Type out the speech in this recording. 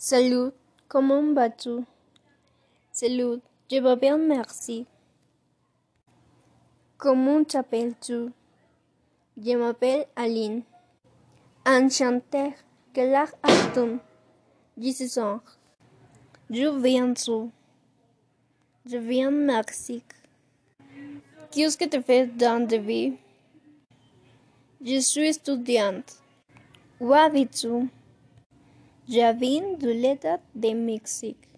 Salut, comment vas-tu? Salut, je vais bien, merci. Comment t'appelles-tu? Je m'appelle Aline. Enchanté, quel âge as-tu? 16 ans. Je viens d'où? Je viens du Mexique. Qu'est-ce que tu fais dans ta vie? Je suis étudiante. Où habites-tu? Je viens de l'État de Mexique.